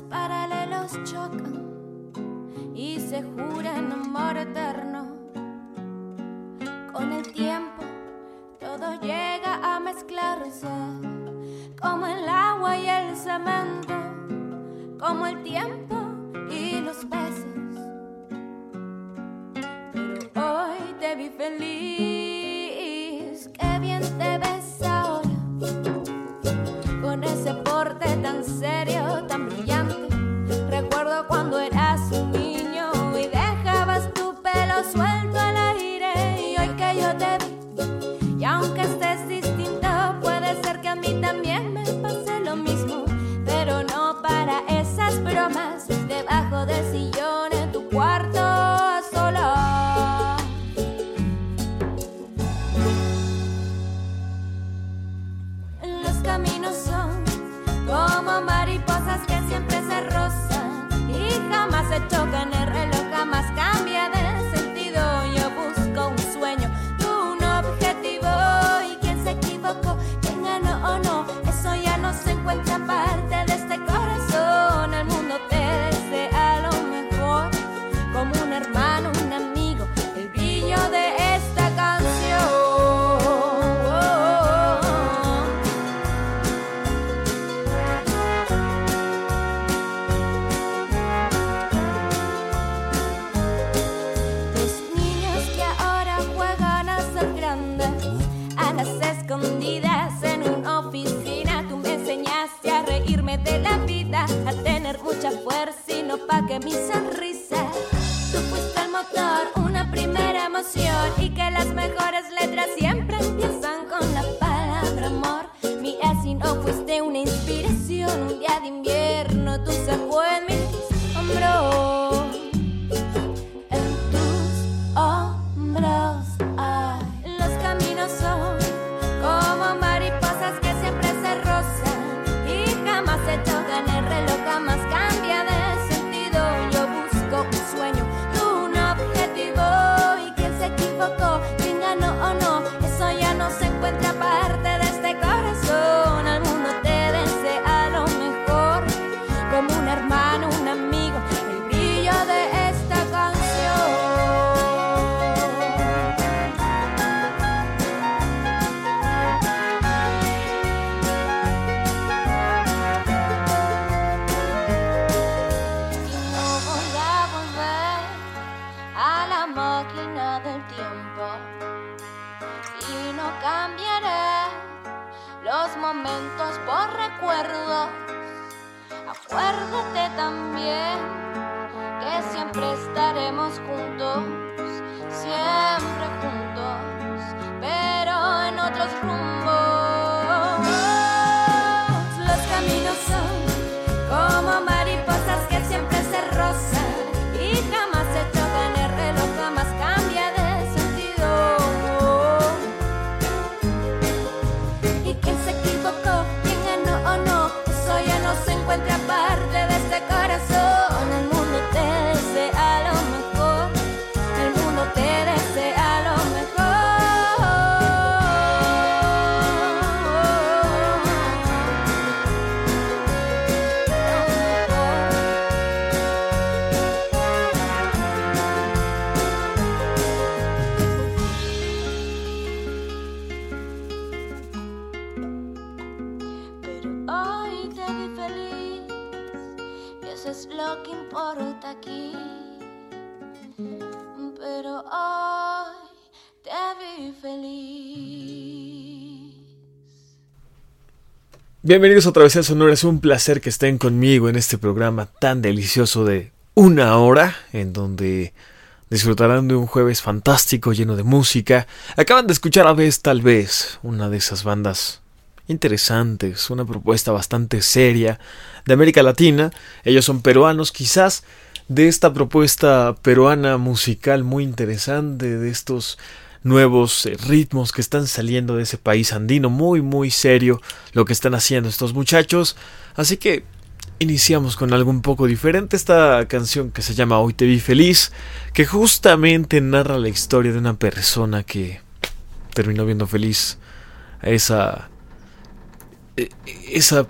paralelos chocan y se juran amor Bienvenidos otra vez a Sonora, es un placer que estén conmigo en este programa tan delicioso de una hora, en donde disfrutarán de un jueves fantástico lleno de música. Acaban de escuchar a vez tal vez una de esas bandas interesantes, una propuesta bastante seria de América Latina. Ellos son peruanos, quizás de esta propuesta peruana musical muy interesante, de estos nuevos eh, ritmos que están saliendo de ese país andino. Muy, muy serio lo que están haciendo estos muchachos. Así que iniciamos con algo un poco diferente. Esta canción que se llama Hoy te vi feliz, que justamente narra la historia de una persona que terminó viendo feliz a esa. E, e, esa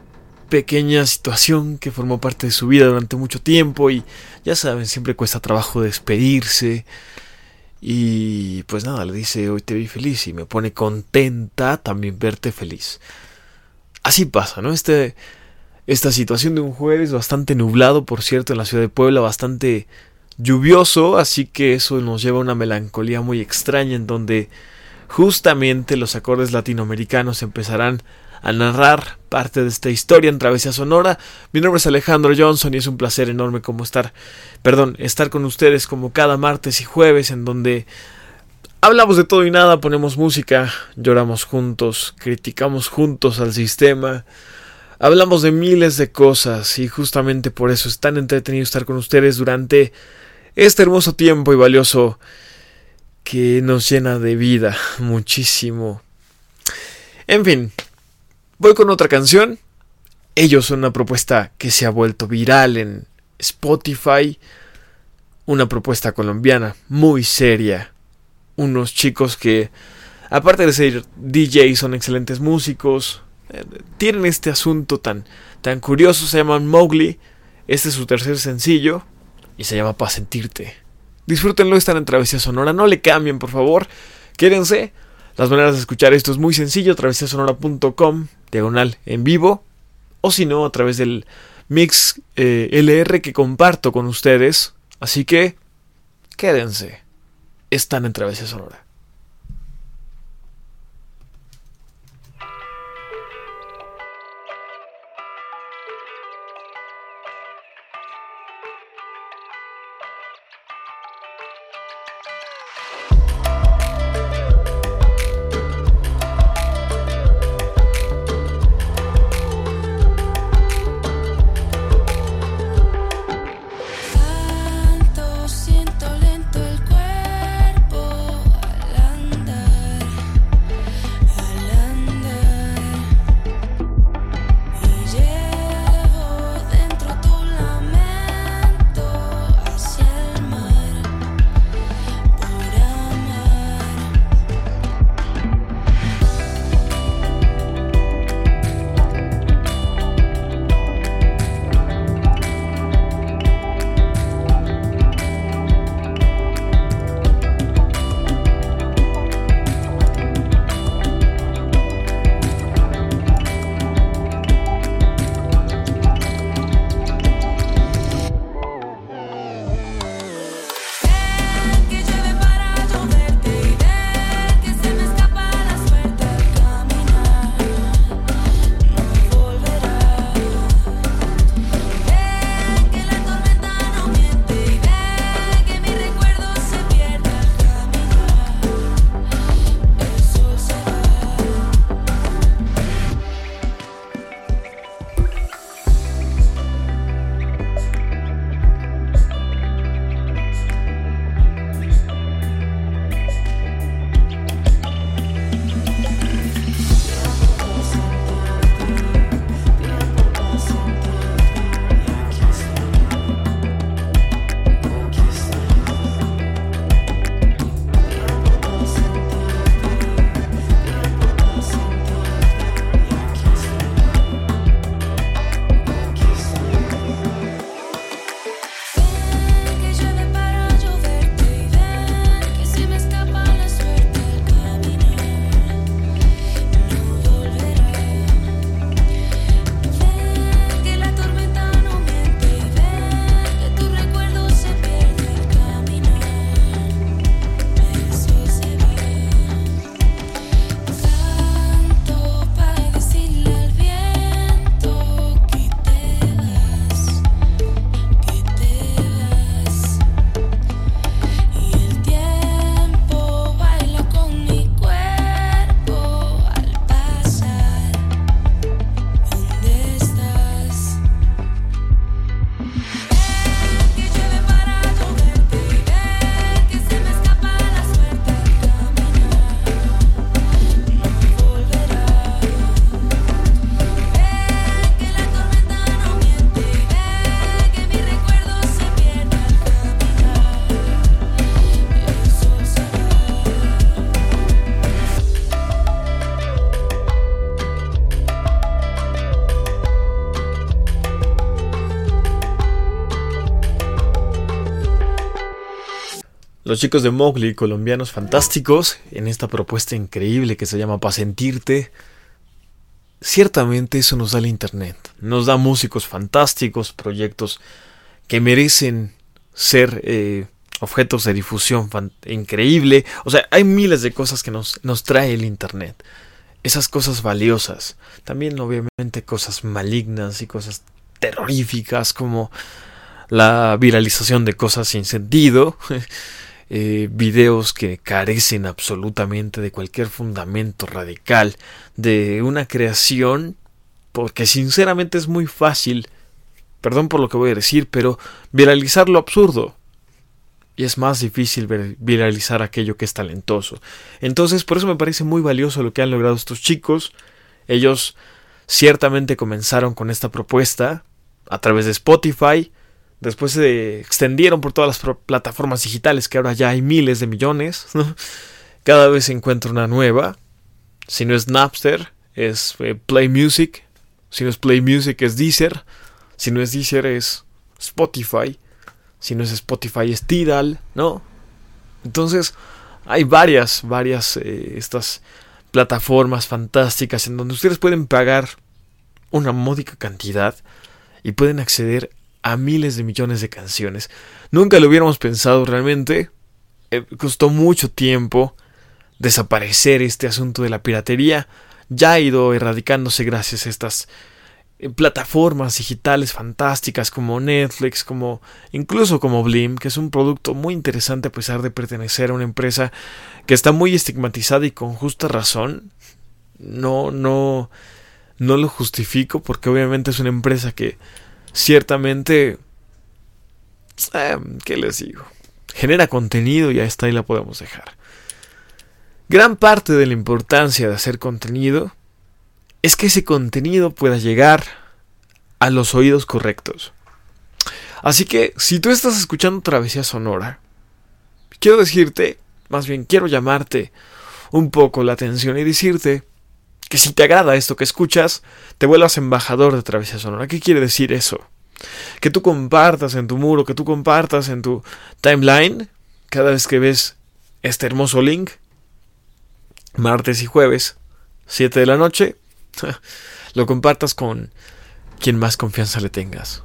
pequeña situación que formó parte de su vida durante mucho tiempo y ya saben, siempre cuesta trabajo despedirse, y pues nada, le dice, hoy te vi feliz y me pone contenta también verte feliz. Así pasa, ¿no? Este, esta situación de un jueves bastante nublado, por cierto, en la ciudad de Puebla, bastante lluvioso, así que eso nos lleva a una melancolía muy extraña en donde justamente los acordes latinoamericanos empezarán a narrar parte de esta historia en Travesía Sonora. Mi nombre es Alejandro Johnson y es un placer enorme como estar, perdón, estar con ustedes como cada martes y jueves en donde hablamos de todo y nada, ponemos música, lloramos juntos, criticamos juntos al sistema, hablamos de miles de cosas y justamente por eso es tan entretenido estar con ustedes durante este hermoso tiempo y valioso que nos llena de vida muchísimo. En fin, Voy con otra canción. Ellos son una propuesta que se ha vuelto viral en Spotify. Una propuesta colombiana muy seria. Unos chicos que, aparte de ser DJ, son excelentes músicos. Eh, tienen este asunto tan, tan curioso. Se llaman Mowgli. Este es su tercer sencillo. Y se llama Pa' sentirte. Disfrútenlo, están en Travesía Sonora. No le cambien, por favor. Quédense. Las maneras de escuchar esto es muy sencillo. Travesiasonora.com diagonal en vivo, o si no, a través del mix eh, LR que comparto con ustedes. Así que, quédense. Están en Travesía Sonora. Los chicos de Mowgli, colombianos fantásticos, en esta propuesta increíble que se llama Pa' sentirte. Ciertamente eso nos da el Internet. Nos da músicos fantásticos, proyectos que merecen ser eh, objetos de difusión increíble. O sea, hay miles de cosas que nos, nos trae el Internet. Esas cosas valiosas. También obviamente cosas malignas y cosas terroríficas como la viralización de cosas sin sentido. Eh, videos que carecen absolutamente de cualquier fundamento radical de una creación, porque sinceramente es muy fácil, perdón por lo que voy a decir, pero viralizar lo absurdo. Y es más difícil viralizar aquello que es talentoso. Entonces, por eso me parece muy valioso lo que han logrado estos chicos. Ellos ciertamente comenzaron con esta propuesta a través de Spotify, Después se extendieron por todas las plataformas digitales, que ahora ya hay miles de millones. Cada vez se encuentra una nueva. Si no es Napster, es eh, Play Music. Si no es Play Music, es Deezer. Si no es Deezer, es Spotify. Si no es Spotify, es Tidal, ¿no? Entonces, hay varias, varias eh, estas plataformas fantásticas en donde ustedes pueden pagar una módica cantidad y pueden acceder a miles de millones de canciones. Nunca lo hubiéramos pensado realmente. Eh, costó mucho tiempo desaparecer este asunto de la piratería. Ya ha ido erradicándose gracias a estas eh, plataformas digitales fantásticas como Netflix, como incluso como Blim, que es un producto muy interesante a pesar de pertenecer a una empresa que está muy estigmatizada y con justa razón. No, no, no lo justifico porque obviamente es una empresa que ciertamente, eh, ¿qué les digo? Genera contenido y hasta ahí la podemos dejar. Gran parte de la importancia de hacer contenido es que ese contenido pueda llegar a los oídos correctos. Así que si tú estás escuchando Travesía Sonora, quiero decirte, más bien quiero llamarte un poco la atención y decirte que si te agrada esto que escuchas, te vuelvas embajador de Travesía Sonora. ¿Qué quiere decir eso? Que tú compartas en tu muro, que tú compartas en tu timeline, cada vez que ves este hermoso link, martes y jueves, 7 de la noche, lo compartas con quien más confianza le tengas.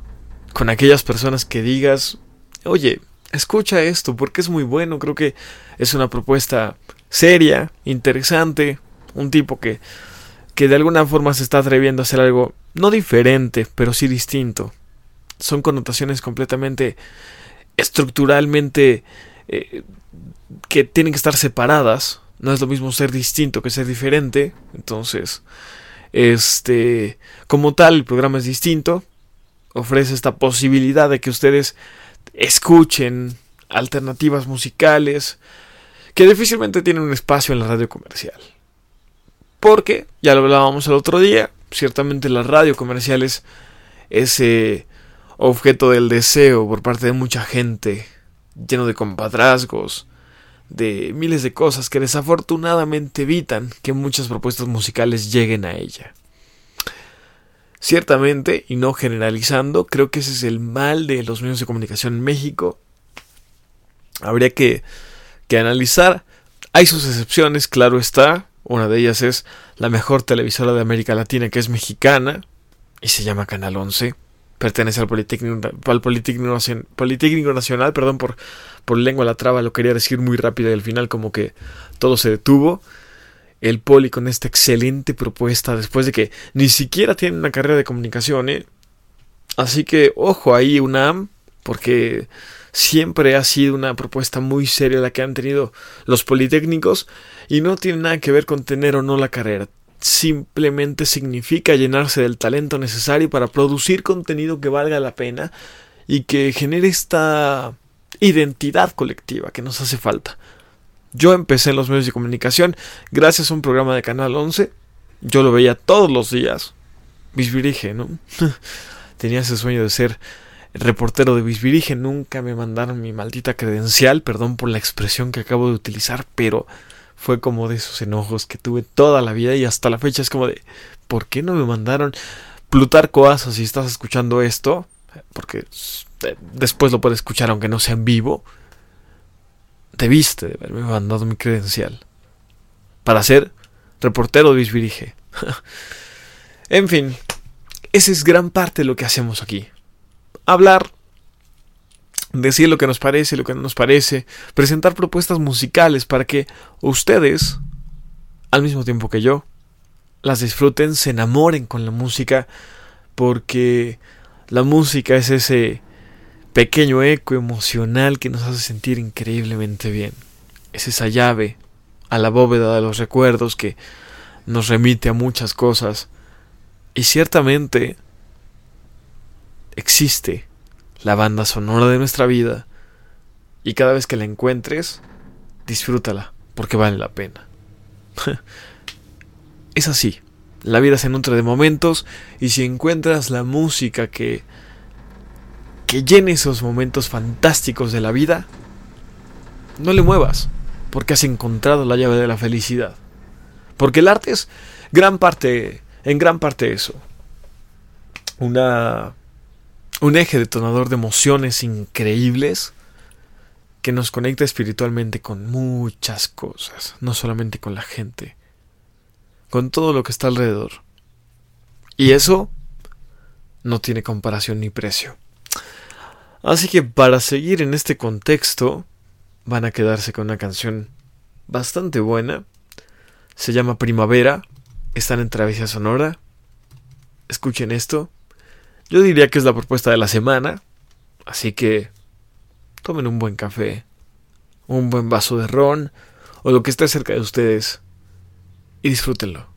Con aquellas personas que digas, oye, escucha esto porque es muy bueno, creo que es una propuesta seria, interesante, un tipo que que de alguna forma se está atreviendo a hacer algo no diferente, pero sí distinto. Son connotaciones completamente estructuralmente eh, que tienen que estar separadas. No es lo mismo ser distinto que ser diferente. Entonces, este, como tal, el programa es distinto. Ofrece esta posibilidad de que ustedes escuchen alternativas musicales que difícilmente tienen un espacio en la radio comercial. Porque, ya lo hablábamos el otro día, ciertamente la radio comercial es ese objeto del deseo por parte de mucha gente, lleno de compadrazgos, de miles de cosas que desafortunadamente evitan que muchas propuestas musicales lleguen a ella. Ciertamente, y no generalizando, creo que ese es el mal de los medios de comunicación en México. Habría que, que analizar. Hay sus excepciones, claro está. Una de ellas es la mejor televisora de América Latina, que es mexicana, y se llama Canal 11. Pertenece al Politécnico, al Politécnico, Nacional, perdón por, por lengua la traba, lo quería decir muy rápido y al final como que todo se detuvo. El Poli con esta excelente propuesta después de que ni siquiera tiene una carrera de comunicación, ¿eh? Así que ojo ahí UNAM, porque siempre ha sido una propuesta muy seria la que han tenido los politécnicos y no tiene nada que ver con tener o no la carrera. Simplemente significa llenarse del talento necesario para producir contenido que valga la pena y que genere esta identidad colectiva que nos hace falta. Yo empecé en los medios de comunicación gracias a un programa de Canal 11. Yo lo veía todos los días. Bisbirige, ¿no? Tenía ese sueño de ser reportero de Bisbirige, nunca me mandaron mi maldita credencial, perdón por la expresión que acabo de utilizar, pero fue como de esos enojos que tuve toda la vida y hasta la fecha es como de, ¿por qué no me mandaron Plutarco Asa si estás escuchando esto? Porque eh, después lo puedes escuchar aunque no sea en vivo. debiste de haberme mandado mi credencial para ser reportero de Bisbirige. en fin, esa es gran parte de lo que hacemos aquí. Hablar, decir lo que nos parece, lo que no nos parece, presentar propuestas musicales para que ustedes, al mismo tiempo que yo, las disfruten, se enamoren con la música, porque la música es ese pequeño eco emocional que nos hace sentir increíblemente bien. Es esa llave a la bóveda de los recuerdos que nos remite a muchas cosas. Y ciertamente existe la banda sonora de nuestra vida y cada vez que la encuentres, disfrútala porque vale la pena. es así. La vida se nutre de momentos y si encuentras la música que que llene esos momentos fantásticos de la vida, no le muevas, porque has encontrado la llave de la felicidad. Porque el arte es gran parte, en gran parte eso. Una un eje detonador de emociones increíbles que nos conecta espiritualmente con muchas cosas, no solamente con la gente, con todo lo que está alrededor. Y eso no tiene comparación ni precio. Así que para seguir en este contexto, van a quedarse con una canción bastante buena. Se llama Primavera. Están en Travesía Sonora. Escuchen esto. Yo diría que es la propuesta de la semana. Así que tomen un buen café, un buen vaso de ron o lo que esté cerca de ustedes y disfrútenlo.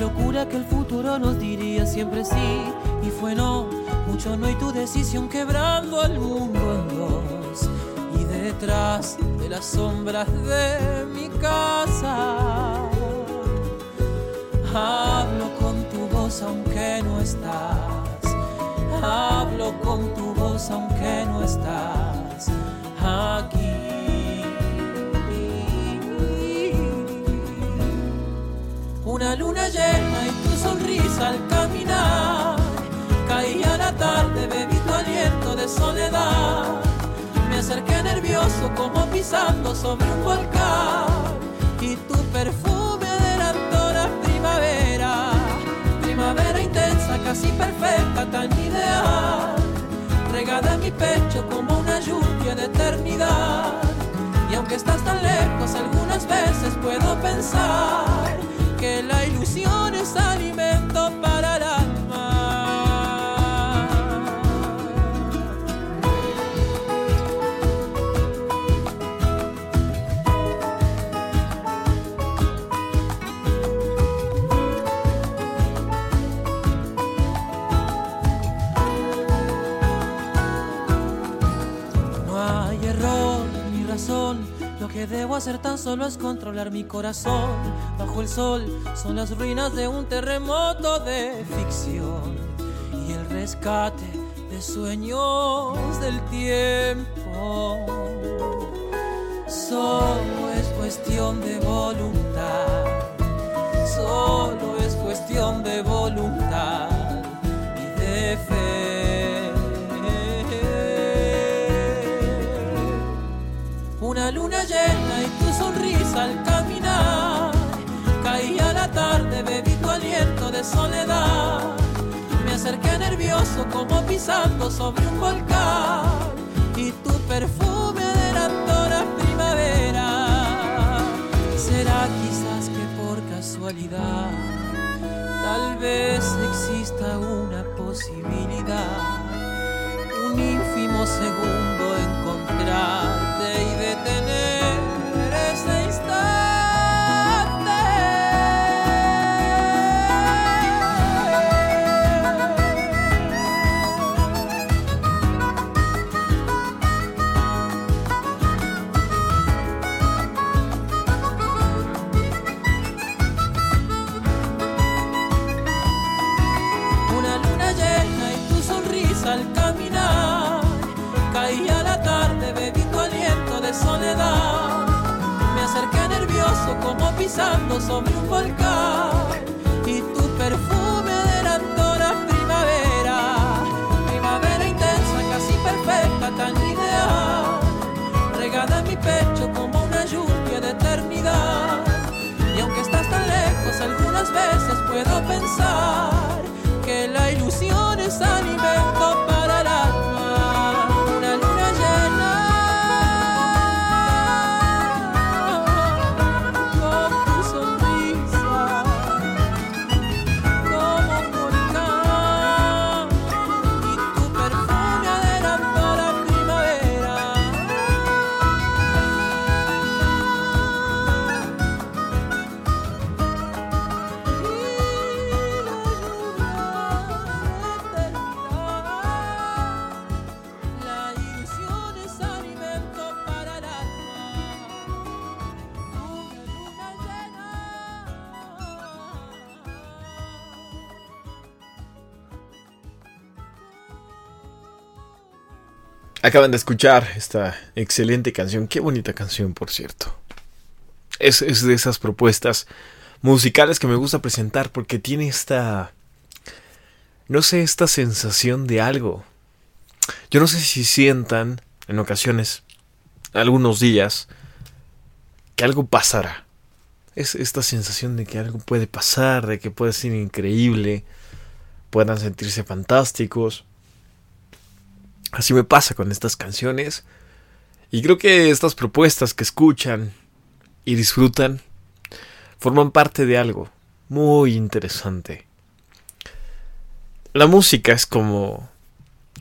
locura que el futuro nos diría siempre sí. Y fue no, mucho no y tu decisión quebrando al mundo en dos. Y detrás de las sombras de mi casa, hablo con tu voz aunque no estás. Hablo con tu voz aunque no estás soledad. Me acerqué nervioso como pisando sobre un volcán. Y tu perfume adelantó la primavera. Primavera intensa, casi perfecta, tan ideal. Regada en mi pecho como una lluvia de eternidad. Y aunque estás tan lejos, algunas veces puedo pensar que la ilusión es alimento que debo hacer tan solo es controlar mi corazón bajo el sol son las ruinas de un terremoto de ficción y el rescate de sueños del tiempo. Solo es cuestión de voluntad, solo es cuestión de voluntad y de fe. Una luna llena y tu sonrisa al caminar Caía la tarde, bebí tu aliento de soledad. Me acerqué nervioso como pisando sobre un volcán. Y tu perfume adelantó la primavera. Será quizás que por casualidad, tal vez exista una posibilidad, un ínfimo segundo encontrarte como pisando sobre un volcán. Y tu perfume adelantó la primavera. Primavera intensa, casi perfecta, tan ideal. Regada en mi pecho como una lluvia de eternidad. Y aunque estás tan lejos, algunas veces puedo pensar que la ilusión es alimento Acaban de escuchar esta excelente canción. Qué bonita canción, por cierto. Es, es de esas propuestas musicales que me gusta presentar porque tiene esta... No sé, esta sensación de algo. Yo no sé si sientan en ocasiones, algunos días, que algo pasará. Es esta sensación de que algo puede pasar, de que puede ser increíble, puedan sentirse fantásticos. Así me pasa con estas canciones. Y creo que estas propuestas que escuchan y disfrutan forman parte de algo muy interesante. La música es como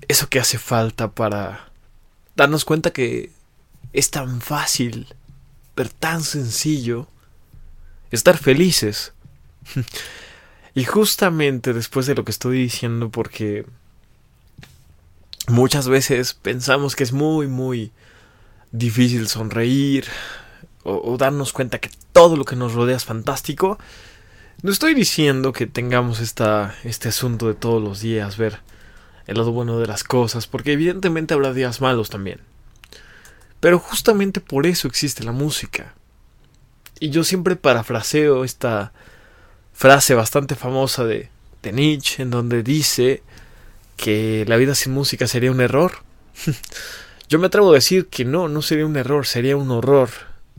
eso que hace falta para darnos cuenta que es tan fácil, pero tan sencillo, estar felices. y justamente después de lo que estoy diciendo, porque muchas veces pensamos que es muy, muy difícil sonreír o, darnos cuenta que todo lo que nos rodea es fantástico. No estoy diciendo que tengamos esta, este asunto de todos los días, ver el lado bueno de las cosas, porque evidentemente habrá días malos también. Pero justamente por eso existe la música. Y yo siempre parafraseo esta frase bastante famosa de, de Nietzsche, en donde dice que la vida sin música sería un error. Yo me atrevo a decir que no, no sería un error, sería un horror.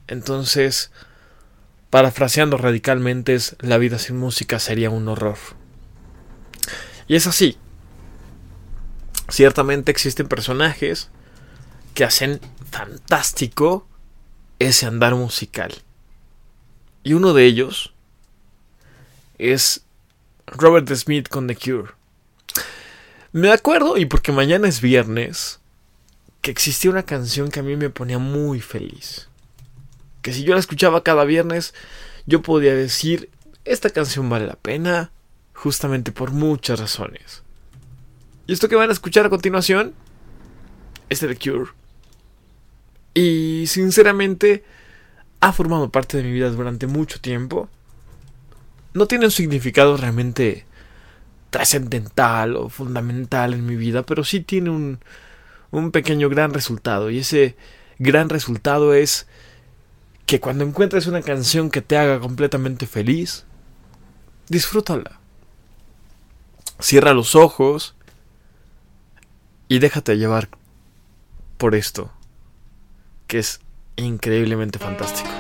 Entonces, parafraseando radicalmente, es la vida sin música sería un horror. Y es así. Ciertamente existen personajes que hacen fantástico ese andar musical. Y uno de ellos es Robert Smith con The Cure. Me acuerdo, y porque mañana es viernes, que existía una canción que a mí me ponía muy feliz. Que si yo la escuchaba cada viernes, yo podía decir, esta canción vale la pena, justamente por muchas razones. Y esto que van a escuchar a continuación es The Cure. Y sinceramente ha formado parte de mi vida durante mucho tiempo. No tiene un significado realmente trascendental o fundamental en mi vida, pero sí tiene un, un pequeño gran resultado. Y ese gran resultado es que cuando encuentres una canción que te haga completamente feliz, disfrútala. Cierra los ojos y déjate llevar por esto, que es increíblemente fantástico.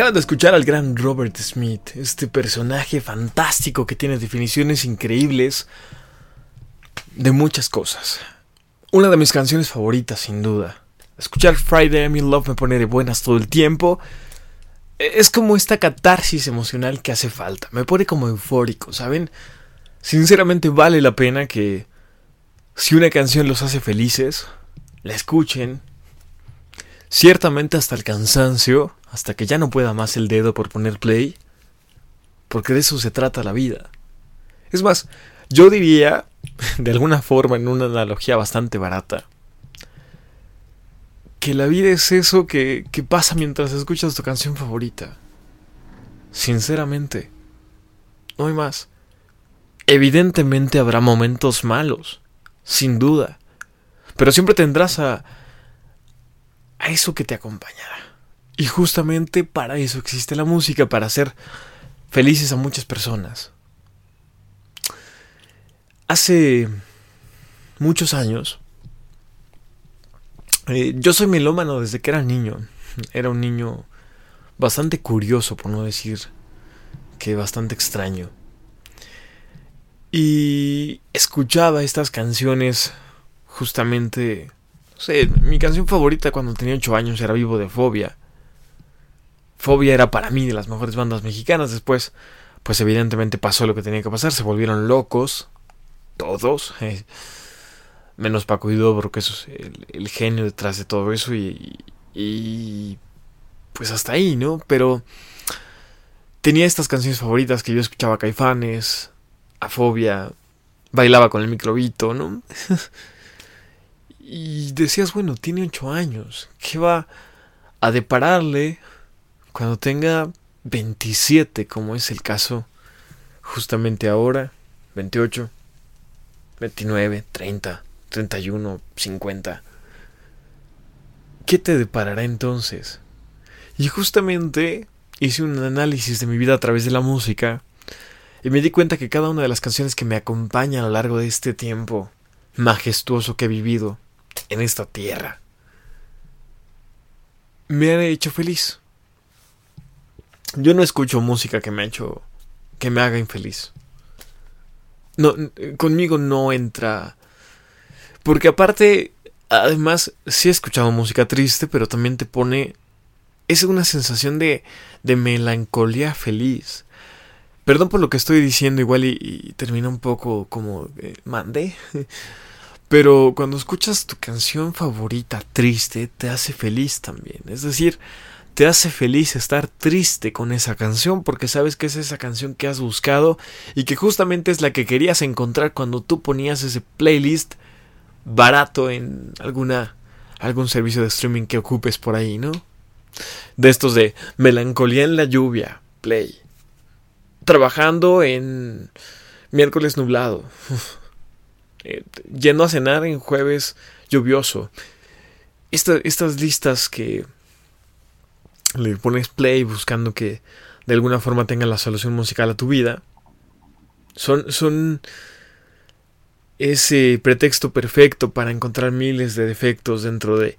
Acaban de escuchar al gran Robert Smith, este personaje fantástico que tiene definiciones increíbles de muchas cosas. Una de mis canciones favoritas, sin duda. Escuchar Friday I'm in Love me pone de buenas todo el tiempo. Es como esta catarsis emocional que hace falta. Me pone como eufórico, ¿saben? Sinceramente vale la pena que si una canción los hace felices, la escuchen. Ciertamente hasta el cansancio, hasta que ya no pueda más el dedo por poner play, porque de eso se trata la vida. Es más, yo diría, de alguna forma, en una analogía bastante barata, que la vida es eso que, que pasa mientras escuchas tu canción favorita. Sinceramente, no hay más. Evidentemente habrá momentos malos, sin duda, pero siempre tendrás a, a eso que te acompañará. Y justamente para eso existe la música, para hacer felices a muchas personas. Hace muchos años, eh, yo soy melómano desde que era niño. Era un niño bastante curioso, por no decir que bastante extraño. Y escuchaba estas canciones justamente... No sé, mi canción favorita cuando tenía 8 años era Vivo de Fobia. Fobia era para mí de las mejores bandas mexicanas. Después, pues evidentemente pasó lo que tenía que pasar. Se volvieron locos. Todos. Eh, menos Paco y Dobro, que es el, genio detrás de todo eso. Y, y, pues hasta ahí, ¿no? Pero tenía estas canciones favoritas que yo escuchaba Caifanes, a Fobia, bailaba con el microbito, ¿no? y decías, bueno, tiene ocho años. ¿Qué va a depararle cuando tenga 27, como es el caso justamente ahora, 28, 29, 30, 31, 50. ¿Qué te deparará entonces? Y justamente hice un análisis de mi vida a través de la música y me di cuenta que cada una de las canciones que me acompañan a lo largo de este tiempo majestuoso que he vivido en esta tierra me han hecho feliz. Yo no escucho música que me ha hecho que me haga infeliz. No, conmigo no entra. Porque aparte, además, sí he escuchado música triste, pero también te pone. Es una sensación de, de melancolía feliz. Perdón por lo que estoy diciendo, igual y, termina un poco como eh, mandé. Pero cuando escuchas tu canción favorita triste, te hace feliz también. Es decir, te hace feliz estar triste con esa canción porque sabes que es esa canción que has buscado y que justamente es la que querías encontrar cuando tú ponías ese playlist barato en alguna algún servicio de streaming que ocupes por ahí, ¿no? De estos de melancolía en la lluvia, play. Trabajando en miércoles nublado. Eh, yendo a cenar en jueves lluvioso. estas listas que le pones play buscando que de alguna forma tenga la solución musical a tu vida, son, son ese pretexto perfecto para encontrar miles de defectos dentro de,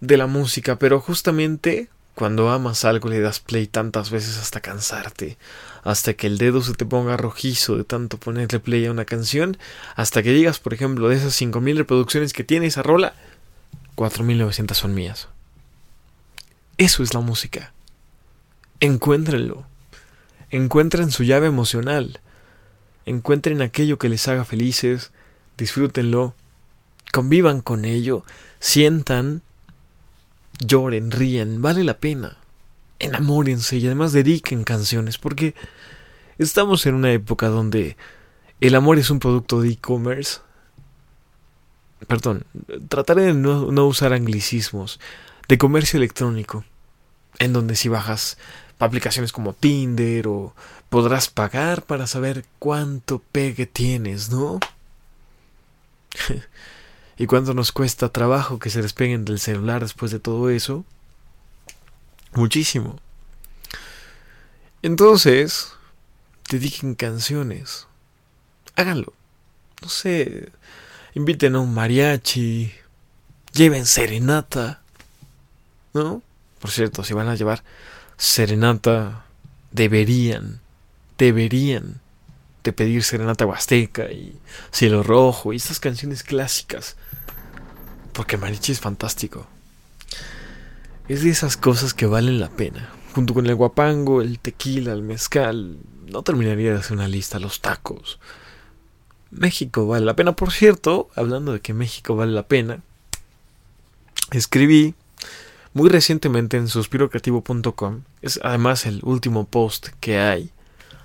de la música, pero justamente cuando amas algo le das play tantas veces hasta cansarte, hasta que el dedo se te ponga rojizo de tanto ponerle play a una canción, hasta que digas, por ejemplo, de esas 5.000 reproducciones que tiene esa rola, 4.900 son mías. Eso es la música. Encuéntrenlo. Encuentren su llave emocional. Encuentren aquello que les haga felices. Disfrútenlo. Convivan con ello. Sientan. Lloren, ríen. Vale la pena. Enamórense y además dediquen canciones porque estamos en una época donde el amor es un producto de e-commerce. Perdón, trataré de no, no usar anglicismos de comercio electrónico, en donde si bajas aplicaciones como Tinder o podrás pagar para saber cuánto pegue tienes, ¿no? y cuánto nos cuesta trabajo que se despeguen del celular después de todo eso. Muchísimo. Entonces, dediquen canciones. Háganlo. No sé, inviten a un mariachi, lleven serenata. ¿No? Por cierto, si van a llevar, serenata deberían, deberían de pedir serenata huasteca y cielo rojo y estas canciones clásicas. Porque Marichi es fantástico. Es de esas cosas que valen la pena. Junto con el guapango, el tequila, el mezcal. No terminaría de hacer una lista, los tacos. México vale la pena. Por cierto, hablando de que México vale la pena, escribí muy recientemente en suspirocreativo.com. Es además el último post que hay.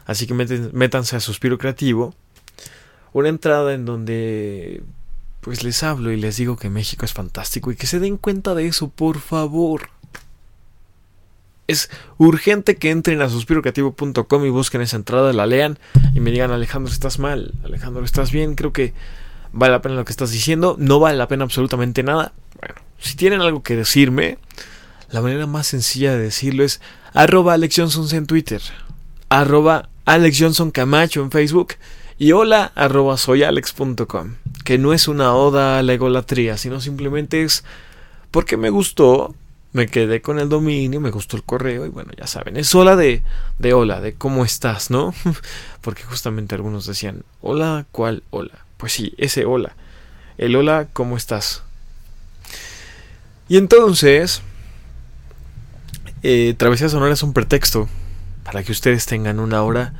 Así que métanse a Suspiro Creativo. Una entrada en donde pues les hablo y les digo que México es fantástico y que se den cuenta de eso, por favor. Es urgente que entren a suspirocreativo.com y busquen esa entrada, la lean y me digan, Alejandro, estás mal, Alejandro, estás bien, creo que vale la pena lo que estás diciendo, no vale la pena absolutamente nada. Si tienen algo que decirme, la manera más sencilla de decirlo es arroba Alex en Twitter, arroba Alex en Facebook y hola soyalex.com, que no es una oda a la egolatría, sino simplemente es porque me gustó, me quedé con el dominio, me gustó el correo y bueno, ya saben, es hola de, de hola, de cómo estás, ¿no? porque justamente algunos decían, hola, ¿cuál hola? Pues sí, ese hola, el hola, ¿cómo estás? Y entonces, eh, Travesía Sonora es un pretexto para que ustedes tengan una hora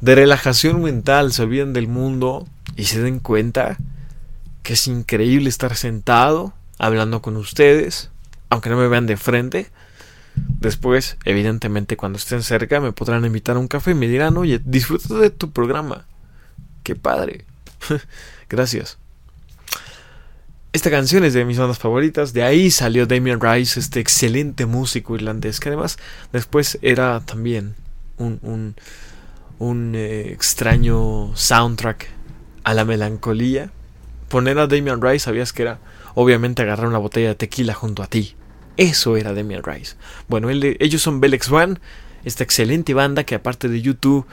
de relajación mental, se olviden del mundo y se den cuenta que es increíble estar sentado hablando con ustedes, aunque no me vean de frente. Después, evidentemente, cuando estén cerca, me podrán invitar a un café y me dirán, oye, disfruta de tu programa. Qué padre. Gracias. Esta canción es de mis bandas favoritas. De ahí salió Damien Rice, este excelente músico irlandés, que además después era también un, un, eh, extraño soundtrack a la melancolía. Poner a Damien Rice, sabías que era obviamente agarrar una botella de tequila junto a ti. Eso era Damien Rice. Bueno, ellos son Belex One, esta excelente banda que aparte de YouTube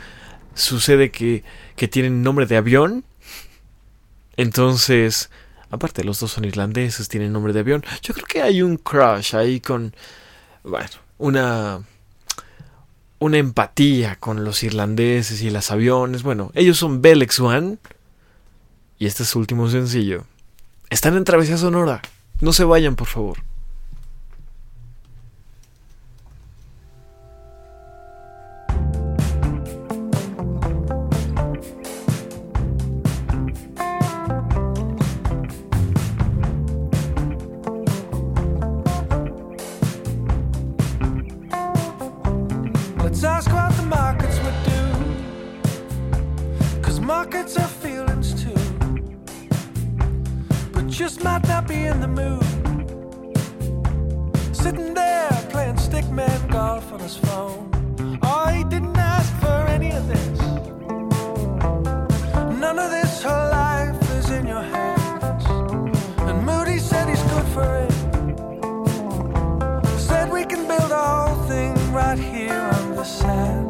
sucede que, que tienen nombre de avión. Entonces, aparte los dos son irlandeses, tienen nombre de avión. Yo creo que hay un crush ahí con, bueno, una una empatía con los irlandeses y los aviones. Bueno, ellos son Belex One. Y este es su último sencillo. Están en Travesía Sonora. No se vayan, por favor. on his phone. I didn't ask for any of this. None of this, her life is in your hands. And Moody said he's good for it. Said we can build our whole thing right here on the sand.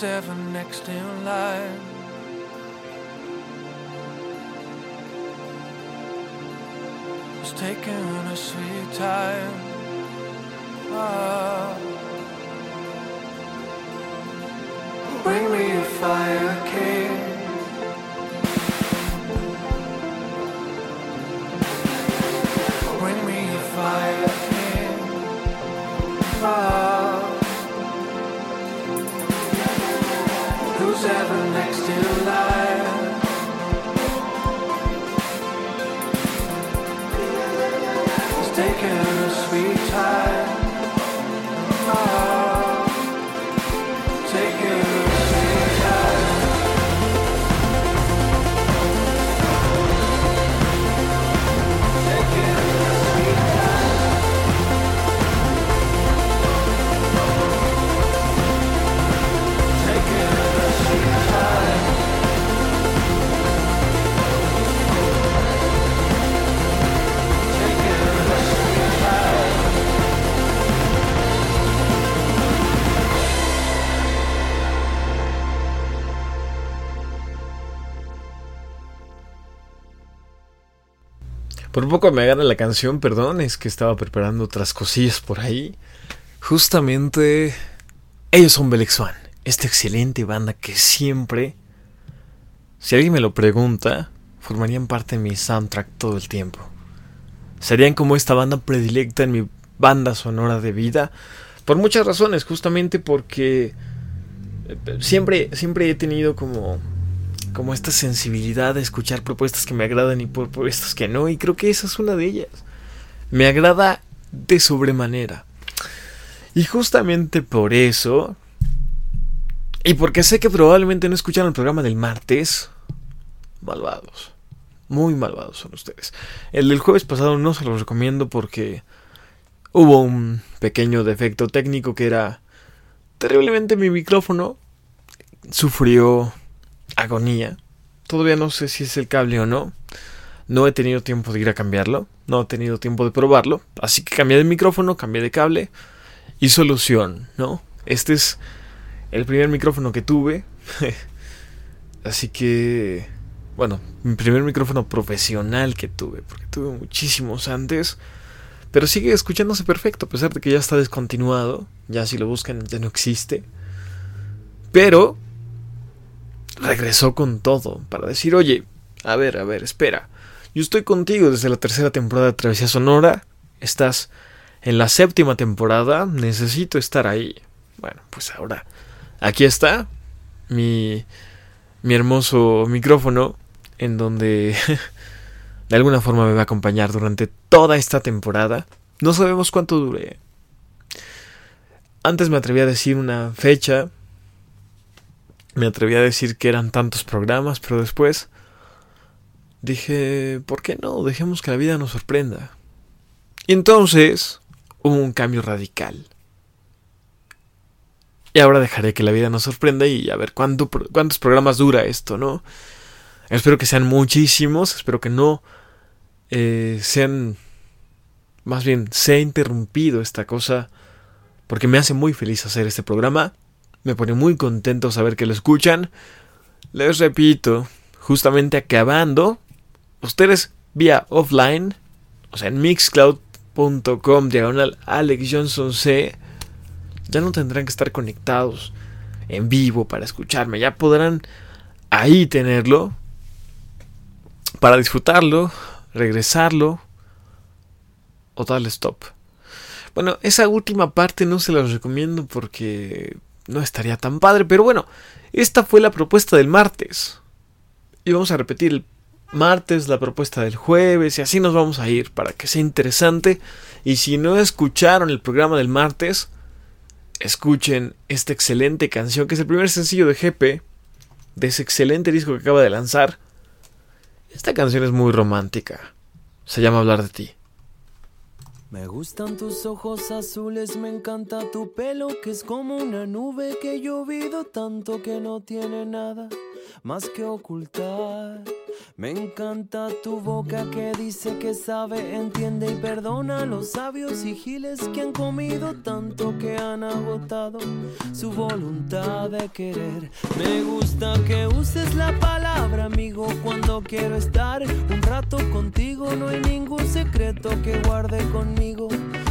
Who's ever next in line? Who's taking a sweet time? Ah. Bring me a fire king. Bring me a fire king. Ah. Who's ever next in line? Por poco me gana la canción, perdón, es que estaba preparando otras cosillas por ahí. Justamente, ellos son Belix One, esta excelente banda que siempre, si alguien me lo pregunta, formarían parte de mi soundtrack todo el tiempo. Serían como esta banda predilecta en mi banda sonora de vida, por muchas razones, justamente porque eh, siempre, siempre he tenido como como esta sensibilidad de escuchar propuestas que me agradan y propuestas que no, y creo que esa es una de ellas. Me agrada de sobremanera. Y justamente por eso, y porque sé que probablemente no escucharon el programa del martes, malvados, muy malvados son ustedes. El del jueves pasado no se los recomiendo porque hubo un pequeño defecto técnico que era terriblemente mi micrófono sufrió agonía. Todavía no sé si es el cable o no. No he tenido tiempo de ir a cambiarlo. No he tenido tiempo de probarlo. Así que cambié de micrófono, cambié de cable. Y solución, ¿no? Este es el primer micrófono que tuve. Así que... Bueno, mi primer micrófono profesional que tuve. Porque tuve muchísimos antes. Pero sigue escuchándose perfecto. A pesar de que ya está descontinuado. Ya si lo buscan ya no existe. Pero regresó con todo para decir, oye, a ver, a ver, espera. Yo estoy contigo desde la tercera temporada de Travesía Sonora. Estás en la séptima temporada. Necesito estar ahí. Bueno, pues ahora aquí está mi, mi hermoso micrófono en donde de alguna forma me va a acompañar durante toda esta temporada. No sabemos cuánto dure. Antes me atreví a decir una fecha, me atreví a decir que eran tantos programas, pero después dije, ¿por qué no? Dejemos que la vida nos sorprenda. Y entonces hubo un cambio radical. Y ahora dejaré que la vida nos sorprenda y a ver cuánto, cuántos programas dura esto, ¿no? Espero que sean muchísimos, espero que no eh, sean, más bien, se ha interrumpido esta cosa, porque me hace muy feliz hacer este programa. Me pone muy contento saber que lo escuchan. Les repito, justamente acabando, ustedes vía offline, o sea, en mixcloud.com, diagonal Alex Johnson C, ya no tendrán que estar conectados en vivo para escucharme. Ya podrán ahí tenerlo para disfrutarlo, regresarlo o darle stop. Bueno, esa última parte no se las recomiendo porque no estaría tan padre, pero bueno, esta fue la propuesta del martes. Y vamos a repetir el martes, la propuesta del jueves, y así nos vamos a ir para que sea interesante. Y si no escucharon el programa del martes, escuchen esta excelente canción, que es el primer sencillo de GP, de ese excelente disco que acaba de lanzar. Esta canción es muy romántica. Se llama Hablar de ti. Me gustan tus ojos azules, me encanta tu pelo que es como una nube que llovido tanto que no tiene nada más que ocultar. Me encanta tu boca que dice que sabe, entiende y perdona a los sabios y giles que han comido tanto que han agotado su voluntad de querer. Me gusta que uses la palabra amigo cuando quiero estar un rato contigo. No hay ningún secreto que guarde conmigo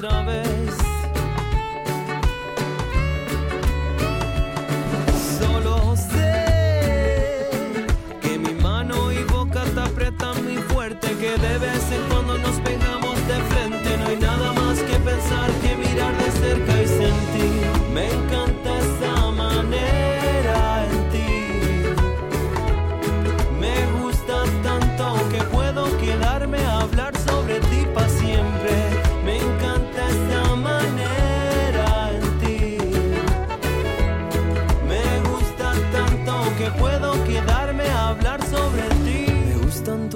Verte otra vez.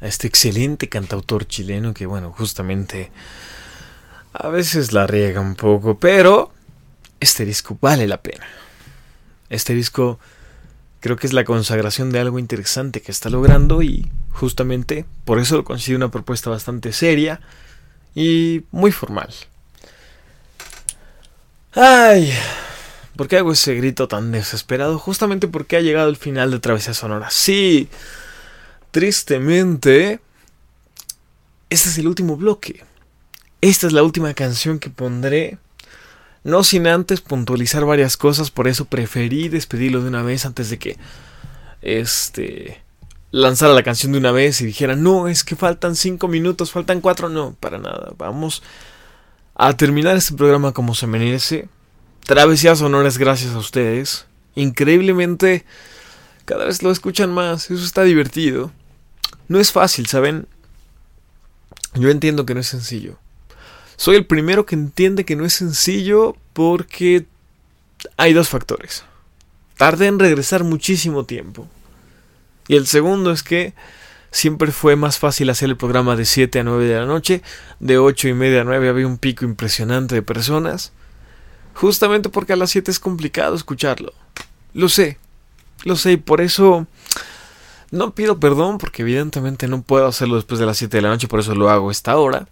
a este excelente cantautor chileno que, bueno, justamente a veces la riega un poco, pero este disco vale la pena. Este disco creo que es la consagración de algo interesante que está logrando y justamente por eso lo considero una propuesta bastante seria y muy formal. Ay, ¿por qué hago ese grito tan desesperado? Justamente porque ha llegado el final de Travesía Sonora. Sí, tristemente, este es el último bloque. Esta es la última canción que pondré. No sin antes puntualizar varias cosas, por eso preferí despedirlo de una vez antes de que este lanzara la canción de una vez y dijera, no, es que faltan cinco minutos, faltan cuatro, no, para nada. Vamos a terminar este programa como se merece. Travesías sonoras gracias a ustedes. Increíblemente, cada vez lo escuchan más, eso está divertido. No es fácil, ¿saben? Yo entiendo que no es sencillo. Soy el primero que entiende que no es sencillo porque hay dos factores. Tardé en regresar muchísimo tiempo. Y el segundo es que siempre fue más fácil hacer el programa de 7 a 9 de la noche. De 8 y media a 9 había un pico impresionante de personas. Justamente porque a las 7 es complicado escucharlo. Lo sé. Lo sé y por eso no pido perdón porque evidentemente no puedo hacerlo después de las 7 de la noche, por eso lo hago esta hora.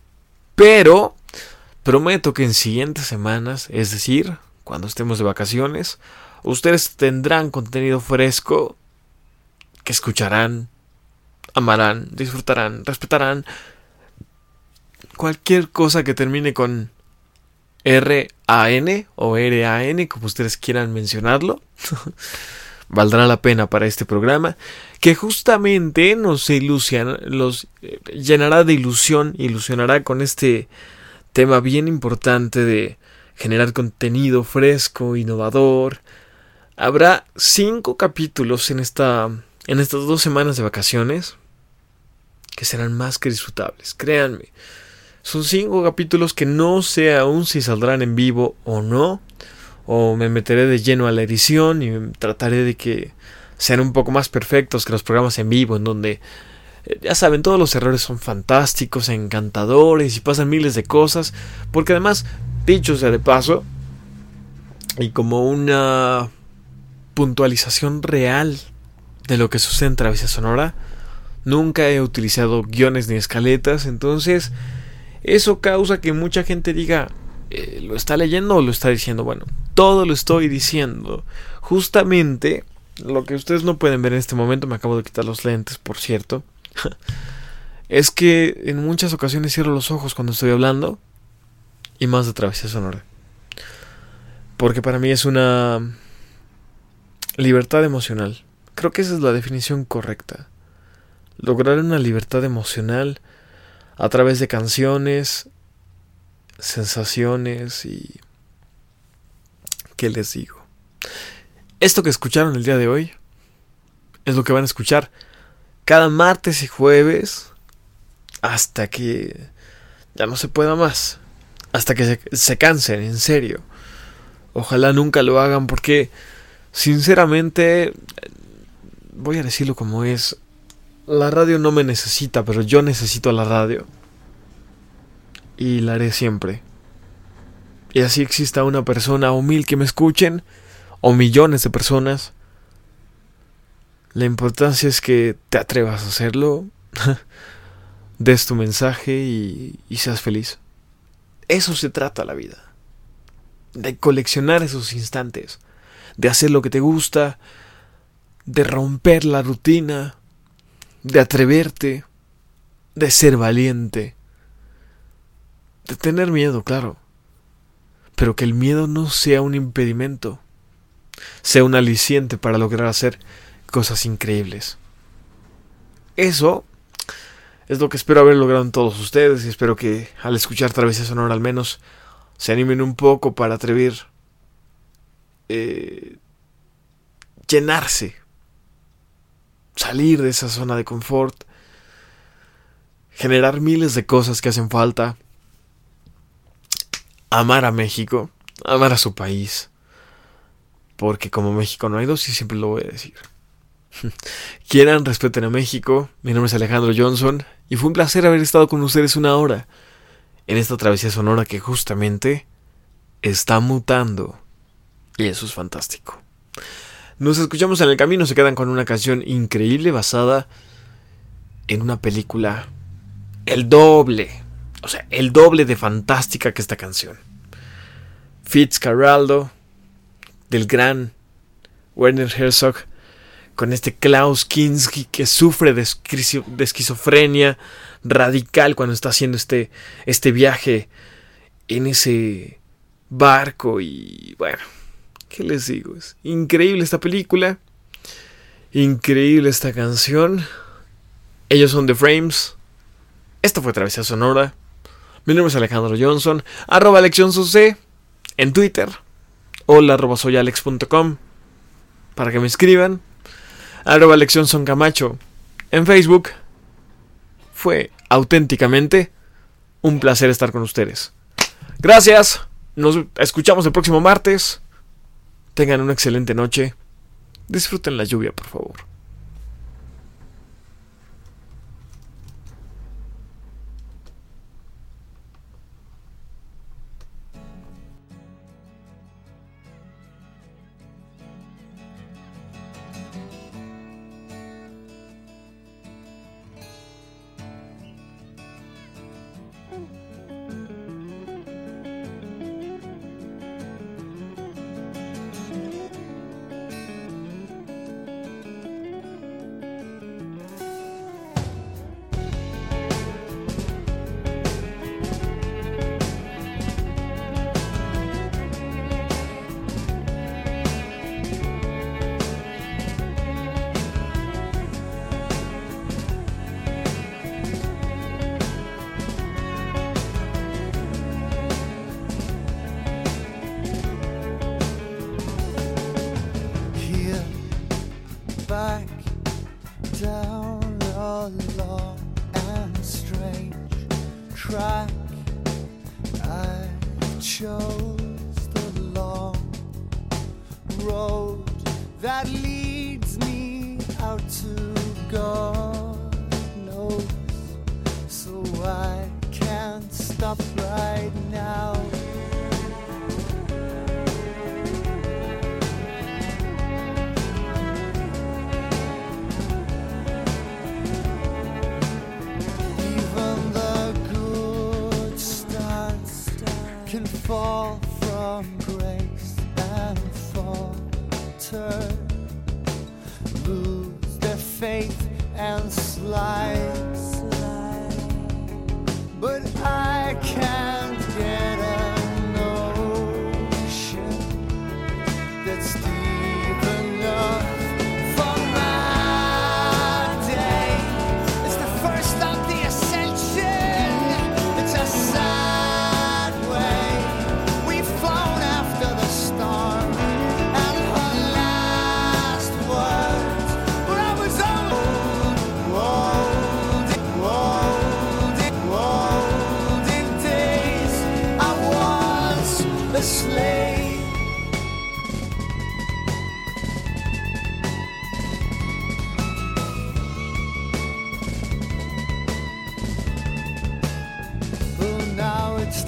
Pero prometo que en siguientes semanas, es decir, cuando estemos de vacaciones, ustedes tendrán contenido fresco que escucharán, amarán, disfrutarán, respetarán. Cualquier cosa que termine con R-A-N o R-A-N, como ustedes quieran mencionarlo, valdrá la pena para este programa, que justamente nos ilusiona, los eh, llenará de ilusión, ilusionará con este tema bien importante de generar contenido fresco, innovador. Habrá cinco capítulos en esta en estas dos semanas de vacaciones que serán más que disfrutables, créanme. Son cinco capítulos que no sé aún si saldrán en vivo o no, o me meteré de lleno a la edición y trataré de que sean un poco más perfectos que los programas en vivo, en donde, eh, ya saben, todos los errores son fantásticos, encantadores y pasan miles de cosas, porque además, dicho sea de paso, y como una puntualización real de lo que sucede en Travesía Sonora, nunca he utilizado guiones ni escaletas, entonces eso causa que mucha gente diga, eh, ¿lo está leyendo o lo está diciendo? Bueno, todo lo estoy diciendo. Justamente lo que ustedes no pueden ver en este momento, me acabo de quitar los lentes, por cierto, es que en muchas ocasiones cierro los ojos cuando estoy hablando y más de Travesía Sonora. Porque para mí es una libertad emocional. Creo que esa es la definición correcta. Lograr una libertad emocional a través de canciones, sensaciones y... ¿Qué les digo? Esto que escucharon el día de hoy es lo que van a escuchar cada martes y jueves hasta que ya no se pueda más. Hasta que se, se cansen, en serio. Ojalá nunca lo hagan porque, sinceramente, voy a decirlo como es, la radio no me necesita, pero yo necesito la radio. Y la haré siempre. Y así exista una persona o mil que me escuchen, o millones de personas. La importancia es que te atrevas a hacerlo, des tu mensaje y, y seas feliz. Eso se trata la vida. De coleccionar esos instantes. De hacer lo que te gusta. De romper la rutina de atreverte, de ser valiente, tener miedo, claro, pero que el miedo no sea un impedimento, sea un aliciente para lograr hacer cosas increíbles. Eso es lo que espero haber logrado en todos ustedes y espero que al escuchar Travesía Sonora al menos se animen un poco para atrever eh, llenarse salir de esa zona de confort, generar miles de cosas que hacen falta, amar a México, amar a su país, porque como México no hay dos y siempre lo voy a decir. Quieran, respeten a México, mi nombre es Alejandro Johnson y fue un placer haber estado con ustedes una hora en esta travesía sonora que justamente está mutando y eso es fantástico. Nos escuchamos en el camino, se quedan con una canción increíble basada en una película el doble, o sea, el doble de fantástica que esta canción. Fitzcarraldo, del gran Werner Herzog, con este Klaus Kinski que sufre de, esquizofrenia radical cuando está haciendo este, este viaje en ese barco y bueno, ¿Qué les digo? Es increíble esta película. Increíble esta canción. Ellos son The Frames. Esto fue Travesía Sonora. Mi nombre es Alejandro Johnson. Arroba C en Twitter. Hola arroba soyalex.com para que me escriban. Arroba Son Camacho en Facebook. Fue auténticamente un placer estar con ustedes. Gracias. Nos escuchamos el próximo martes. Tengan una excelente noche. Disfruten la lluvia, por favor.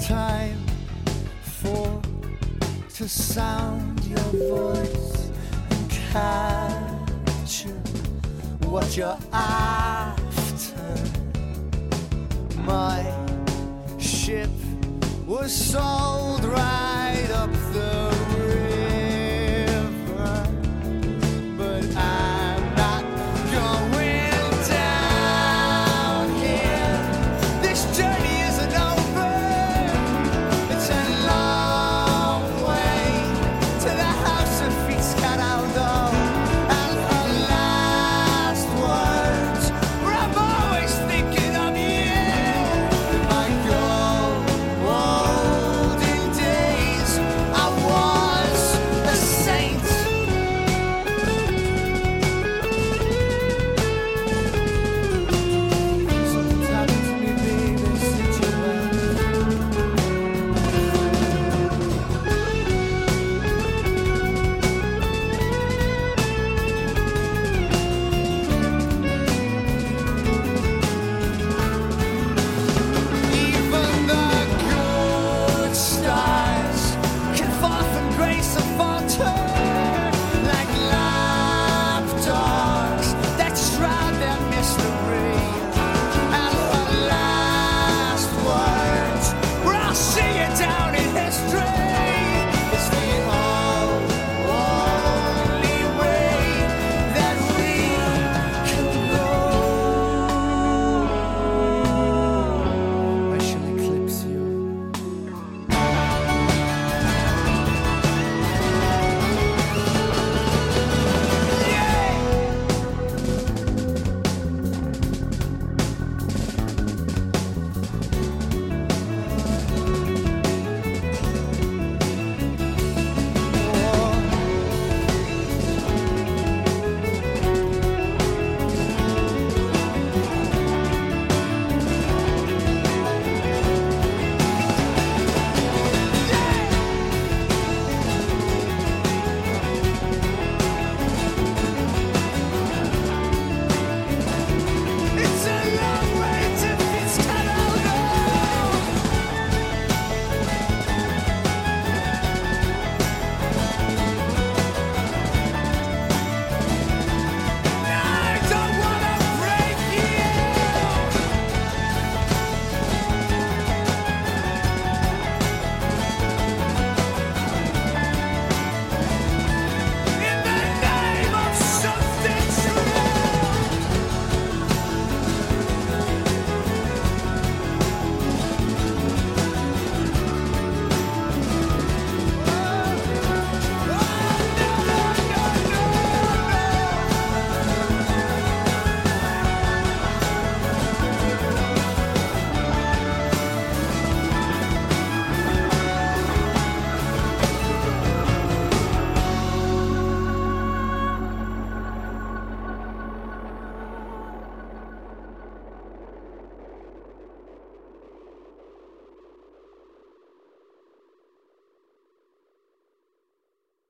time for to sound your voice and capture what you're after. My ship was sold right up the